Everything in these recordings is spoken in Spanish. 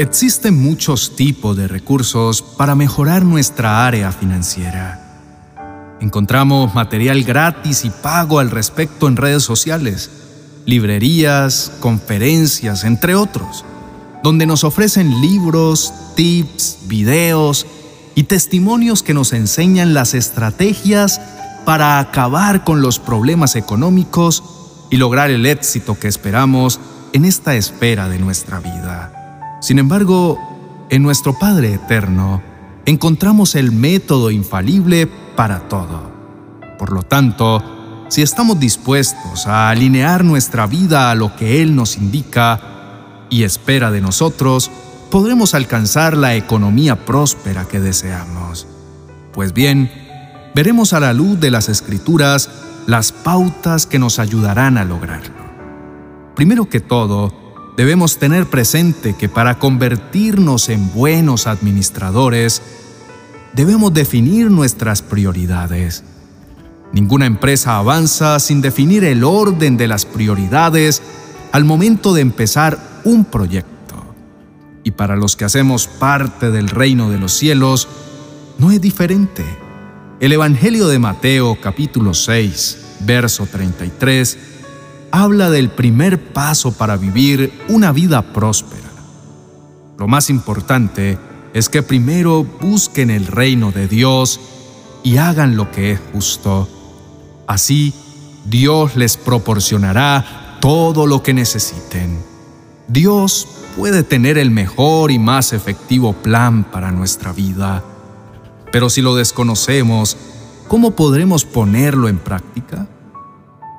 Existen muchos tipos de recursos para mejorar nuestra área financiera. Encontramos material gratis y pago al respecto en redes sociales, librerías, conferencias, entre otros, donde nos ofrecen libros, tips, videos y testimonios que nos enseñan las estrategias para acabar con los problemas económicos y lograr el éxito que esperamos en esta esfera de nuestra vida. Sin embargo, en nuestro Padre Eterno encontramos el método infalible para todo. Por lo tanto, si estamos dispuestos a alinear nuestra vida a lo que Él nos indica y espera de nosotros, podremos alcanzar la economía próspera que deseamos. Pues bien, veremos a la luz de las Escrituras las pautas que nos ayudarán a lograrlo. Primero que todo, debemos tener presente que para convertirnos en buenos administradores, debemos definir nuestras prioridades. Ninguna empresa avanza sin definir el orden de las prioridades al momento de empezar un proyecto. Y para los que hacemos parte del reino de los cielos, no es diferente. El Evangelio de Mateo capítulo 6, verso 33, habla del primer paso para vivir una vida próspera. Lo más importante es que primero busquen el reino de Dios y hagan lo que es justo. Así, Dios les proporcionará todo lo que necesiten. Dios puede tener el mejor y más efectivo plan para nuestra vida. Pero si lo desconocemos, ¿cómo podremos ponerlo en práctica?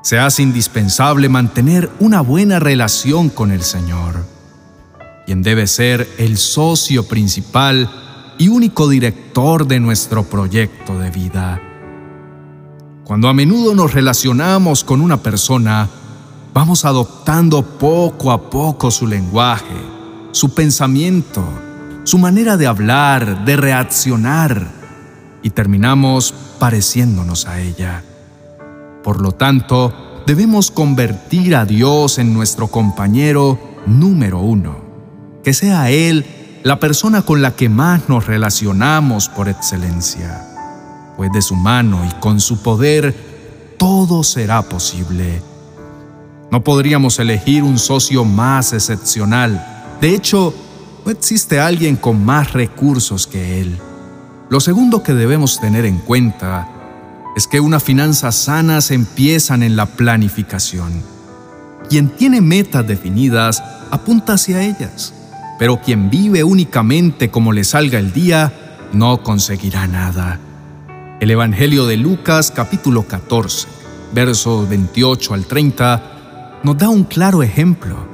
Se hace indispensable mantener una buena relación con el Señor, quien debe ser el socio principal y único director de nuestro proyecto de vida. Cuando a menudo nos relacionamos con una persona, vamos adoptando poco a poco su lenguaje, su pensamiento, su manera de hablar, de reaccionar, y terminamos pareciéndonos a ella. Por lo tanto, debemos convertir a Dios en nuestro compañero número uno, que sea Él la persona con la que más nos relacionamos por excelencia, pues de su mano y con su poder todo será posible. No podríamos elegir un socio más excepcional. De hecho, no existe alguien con más recursos que Él. Lo segundo que debemos tener en cuenta es que unas finanzas sanas empiezan en la planificación. Quien tiene metas definidas apunta hacia ellas, pero quien vive únicamente como le salga el día no conseguirá nada. El Evangelio de Lucas capítulo 14, versos 28 al 30, nos da un claro ejemplo.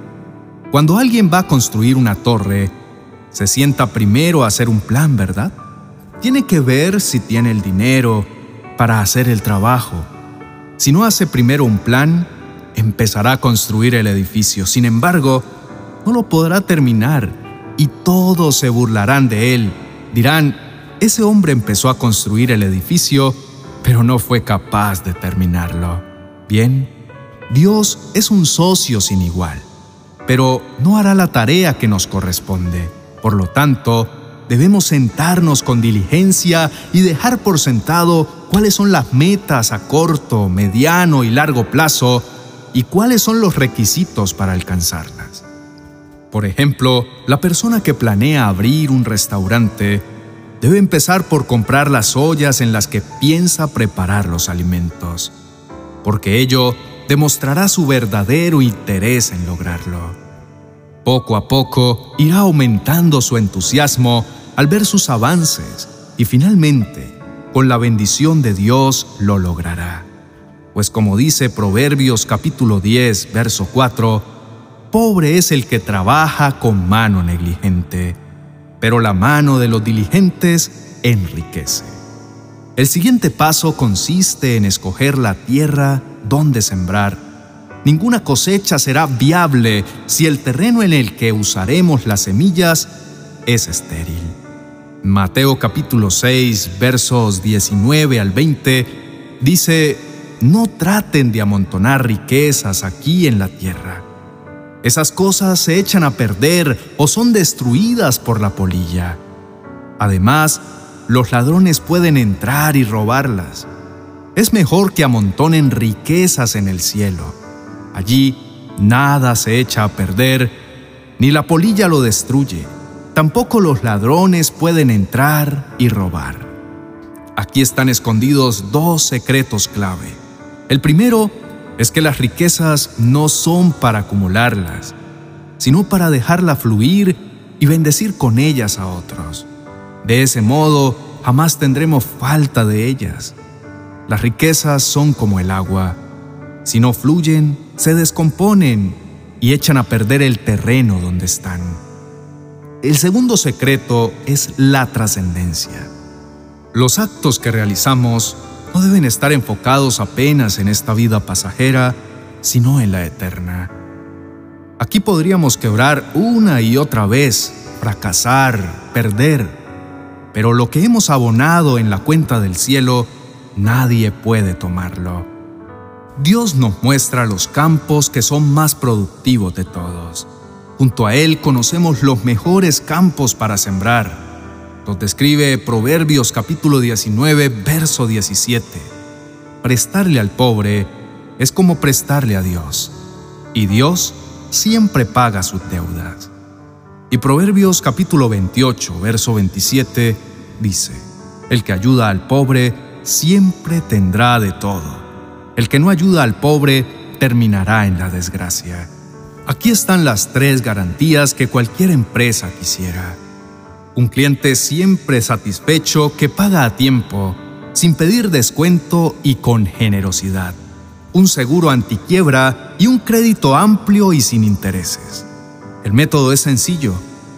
Cuando alguien va a construir una torre, se sienta primero a hacer un plan, ¿verdad? Tiene que ver si tiene el dinero, para hacer el trabajo. Si no hace primero un plan, empezará a construir el edificio. Sin embargo, no lo podrá terminar y todos se burlarán de él. Dirán, ese hombre empezó a construir el edificio, pero no fue capaz de terminarlo. Bien, Dios es un socio sin igual, pero no hará la tarea que nos corresponde. Por lo tanto, debemos sentarnos con diligencia y dejar por sentado cuáles son las metas a corto, mediano y largo plazo y cuáles son los requisitos para alcanzarlas. Por ejemplo, la persona que planea abrir un restaurante debe empezar por comprar las ollas en las que piensa preparar los alimentos, porque ello demostrará su verdadero interés en lograrlo. Poco a poco irá aumentando su entusiasmo al ver sus avances y finalmente con la bendición de Dios lo logrará. Pues como dice Proverbios capítulo 10, verso 4, pobre es el que trabaja con mano negligente, pero la mano de los diligentes enriquece. El siguiente paso consiste en escoger la tierra donde sembrar. Ninguna cosecha será viable si el terreno en el que usaremos las semillas es estéril. Mateo capítulo 6, versos 19 al 20, dice, no traten de amontonar riquezas aquí en la tierra. esas cosas se echan a perder o son destruidas por la polilla. Además, los ladrones pueden entrar y robarlas. Es mejor que amontonen riquezas en el cielo. Allí nada se echa a perder, ni la polilla lo destruye. Tampoco los ladrones pueden entrar y robar. Aquí están escondidos dos secretos clave. El primero es que las riquezas no son para acumularlas, sino para dejarla fluir y bendecir con ellas a otros. De ese modo, jamás tendremos falta de ellas. Las riquezas son como el agua. Si no fluyen, se descomponen y echan a perder el terreno donde están. El segundo secreto es la trascendencia. Los actos que realizamos no deben estar enfocados apenas en esta vida pasajera, sino en la eterna. Aquí podríamos quebrar una y otra vez, fracasar, perder, pero lo que hemos abonado en la cuenta del cielo, nadie puede tomarlo. Dios nos muestra los campos que son más productivos de todos. Junto a Él conocemos los mejores campos para sembrar nos describe Proverbios capítulo 19, verso 17. Prestarle al pobre es como prestarle a Dios, y Dios siempre paga sus deudas. Y Proverbios capítulo 28, verso 27 dice, El que ayuda al pobre siempre tendrá de todo. El que no ayuda al pobre terminará en la desgracia. Aquí están las tres garantías que cualquier empresa quisiera un cliente siempre satisfecho que paga a tiempo, sin pedir descuento y con generosidad. Un seguro antiquiebra y un crédito amplio y sin intereses. El método es sencillo.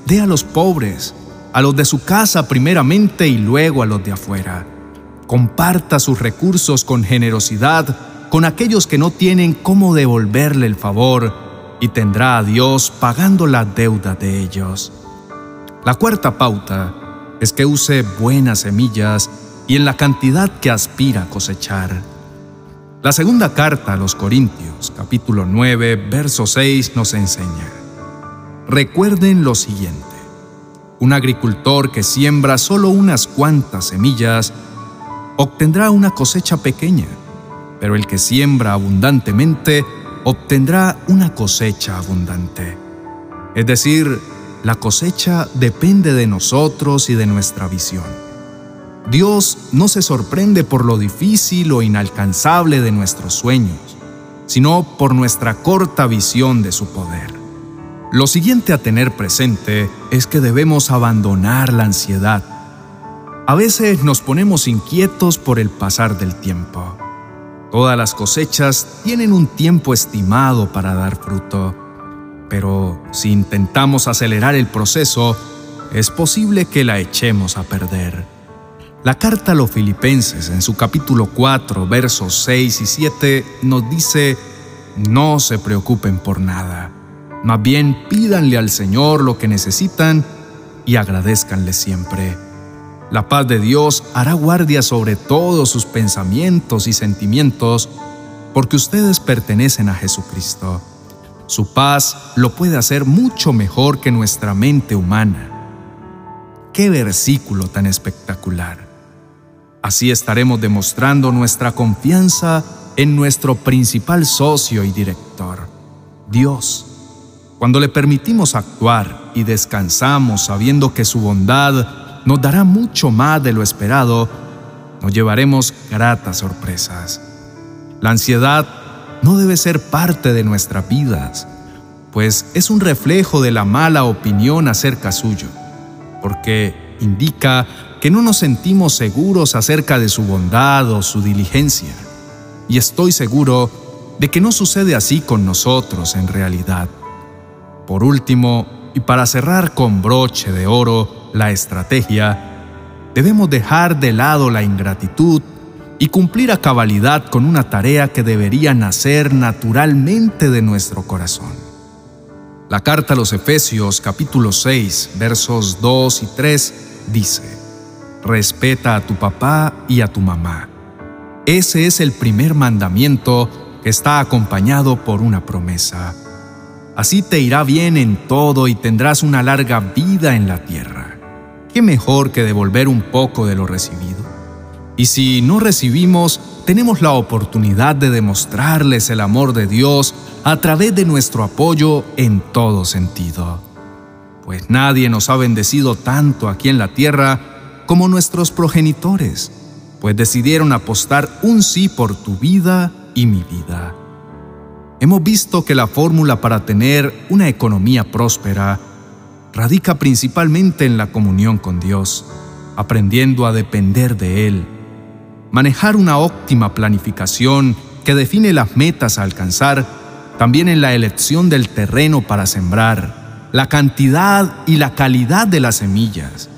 Dé a los pobres, a los de su casa primeramente y luego a los de afuera. Comparta sus recursos con generosidad con aquellos que no tienen cómo devolverle el favor y tendrá a Dios pagando la deuda de ellos. La cuarta pauta es que use buenas semillas y en la cantidad que aspira a cosechar. La segunda carta a los Corintios, capítulo 9, verso 6, nos enseña. Recuerden lo siguiente. Un agricultor que siembra solo unas cuantas semillas obtendrá una cosecha pequeña, pero el que siembra abundantemente obtendrá una cosecha abundante. Es decir, la cosecha depende de nosotros y de nuestra visión. Dios no se sorprende por lo difícil o inalcanzable de nuestros sueños, sino por nuestra corta visión de su poder. Lo siguiente a tener presente es que debemos abandonar la ansiedad. A veces nos ponemos inquietos por el pasar del tiempo. Todas las cosechas tienen un tiempo estimado para dar fruto pero si intentamos acelerar el proceso, es posible que la echemos a perder. La carta a los filipenses en su capítulo 4, versos 6 y 7 nos dice, no se preocupen por nada, más bien pídanle al Señor lo que necesitan y agradezcanle siempre. La paz de Dios hará guardia sobre todos sus pensamientos y sentimientos, porque ustedes pertenecen a Jesucristo. Su paz lo puede hacer mucho mejor que nuestra mente humana. ¡Qué versículo tan espectacular! Así estaremos demostrando nuestra confianza en nuestro principal socio y director, Dios. Cuando le permitimos actuar y descansamos sabiendo que su bondad nos dará mucho más de lo esperado, nos llevaremos gratas sorpresas. La ansiedad no debe ser parte de nuestras vidas, pues es un reflejo de la mala opinión acerca suyo, porque indica que no nos sentimos seguros acerca de su bondad o su diligencia. Y estoy seguro de que no sucede así con nosotros en realidad. Por último, y para cerrar con broche de oro la estrategia, debemos dejar de lado la ingratitud y cumplir a cabalidad con una tarea que debería nacer naturalmente de nuestro corazón. La carta a los Efesios capítulo 6 versos 2 y 3 dice, Respeta a tu papá y a tu mamá. Ese es el primer mandamiento que está acompañado por una promesa. Así te irá bien en todo y tendrás una larga vida en la tierra. ¿Qué mejor que devolver un poco de lo recibido? Y si no recibimos, tenemos la oportunidad de demostrarles el amor de Dios a través de nuestro apoyo en todo sentido. Pues nadie nos ha bendecido tanto aquí en la tierra como nuestros progenitores, pues decidieron apostar un sí por tu vida y mi vida. Hemos visto que la fórmula para tener una economía próspera radica principalmente en la comunión con Dios, aprendiendo a depender de Él, manejar una óptima planificación que define las metas a alcanzar, también en la elección del terreno para sembrar, la cantidad y la calidad de las semillas,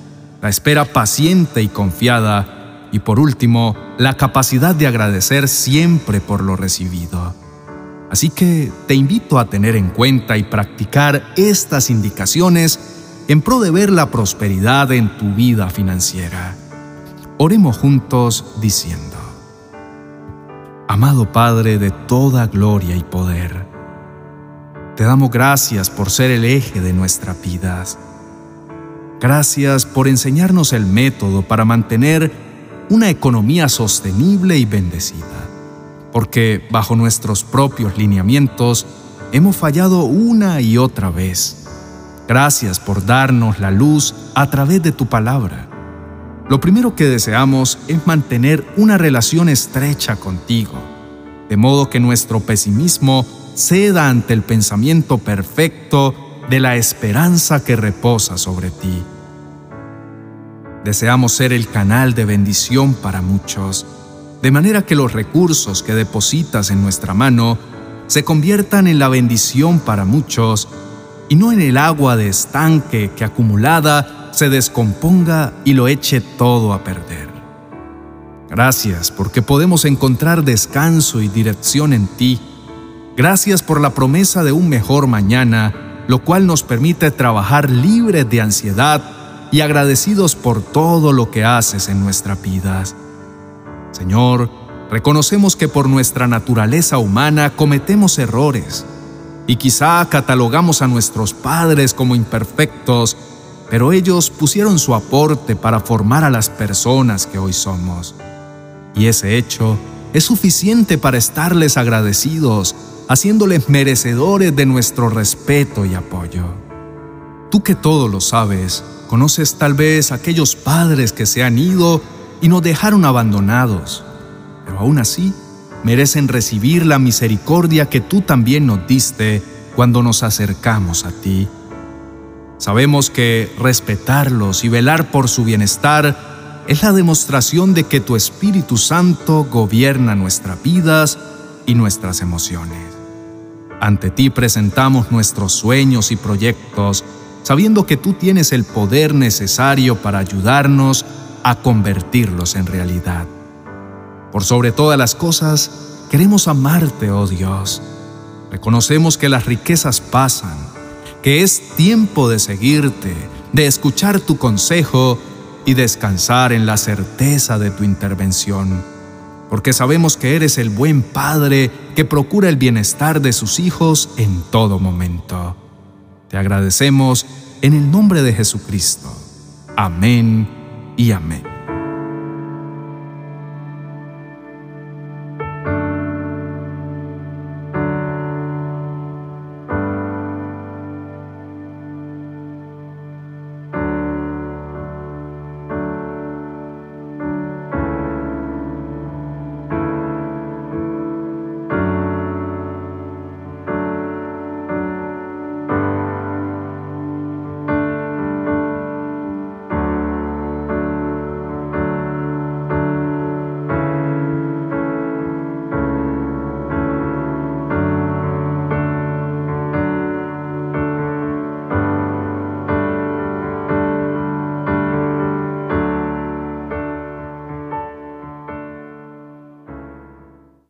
la espera paciente y confiada, y por último, la capacidad de agradecer siempre por lo recibido. Así que te invito a tener en cuenta y practicar estas indicaciones en pro de ver la prosperidad en tu vida financiera. Oremos juntos diciendo, Amado Padre de toda gloria y poder, te damos gracias por ser el eje de nuestras vidas. Gracias por enseñarnos el método para mantener una economía sostenible y bendecida porque bajo nuestros propios lineamientos hemos fallado una y otra vez. Gracias por darnos la luz a través de tu palabra. Lo primero que deseamos es mantener una relación estrecha contigo, de modo que nuestro pesimismo ceda ante el pensamiento perfecto de la esperanza que reposa sobre ti. Deseamos ser el canal de bendición para muchos de manera que los recursos que depositas en nuestra mano se conviertan en la bendición para muchos y no en el agua de estanque que acumulada se descomponga y lo eche todo a perder. Gracias porque podemos encontrar descanso y dirección en ti. Gracias por la promesa de un mejor mañana, lo cual nos permite trabajar libres de ansiedad y agradecidos por todo lo que haces en nuestras vidas. Señor, reconocemos que por nuestra naturaleza humana cometemos errores y quizá catalogamos a nuestros padres como imperfectos, pero ellos pusieron su aporte para formar a las personas que hoy somos. Y ese hecho es suficiente para estarles agradecidos, haciéndoles merecedores de nuestro respeto y apoyo. Tú que todo lo sabes, conoces tal vez aquellos padres que se han ido y nos dejaron abandonados, pero aún así merecen recibir la misericordia que tú también nos diste cuando nos acercamos a ti. Sabemos que respetarlos y velar por su bienestar es la demostración de que tu Espíritu Santo gobierna nuestras vidas y nuestras emociones. Ante ti presentamos nuestros sueños y proyectos, sabiendo que tú tienes el poder necesario para ayudarnos a convertirlos en realidad. Por sobre todas las cosas, queremos amarte, oh Dios. Reconocemos que las riquezas pasan, que es tiempo de seguirte, de escuchar tu consejo y descansar en la certeza de tu intervención, porque sabemos que eres el buen Padre que procura el bienestar de sus hijos en todo momento. Te agradecemos en el nombre de Jesucristo. Amén y amén.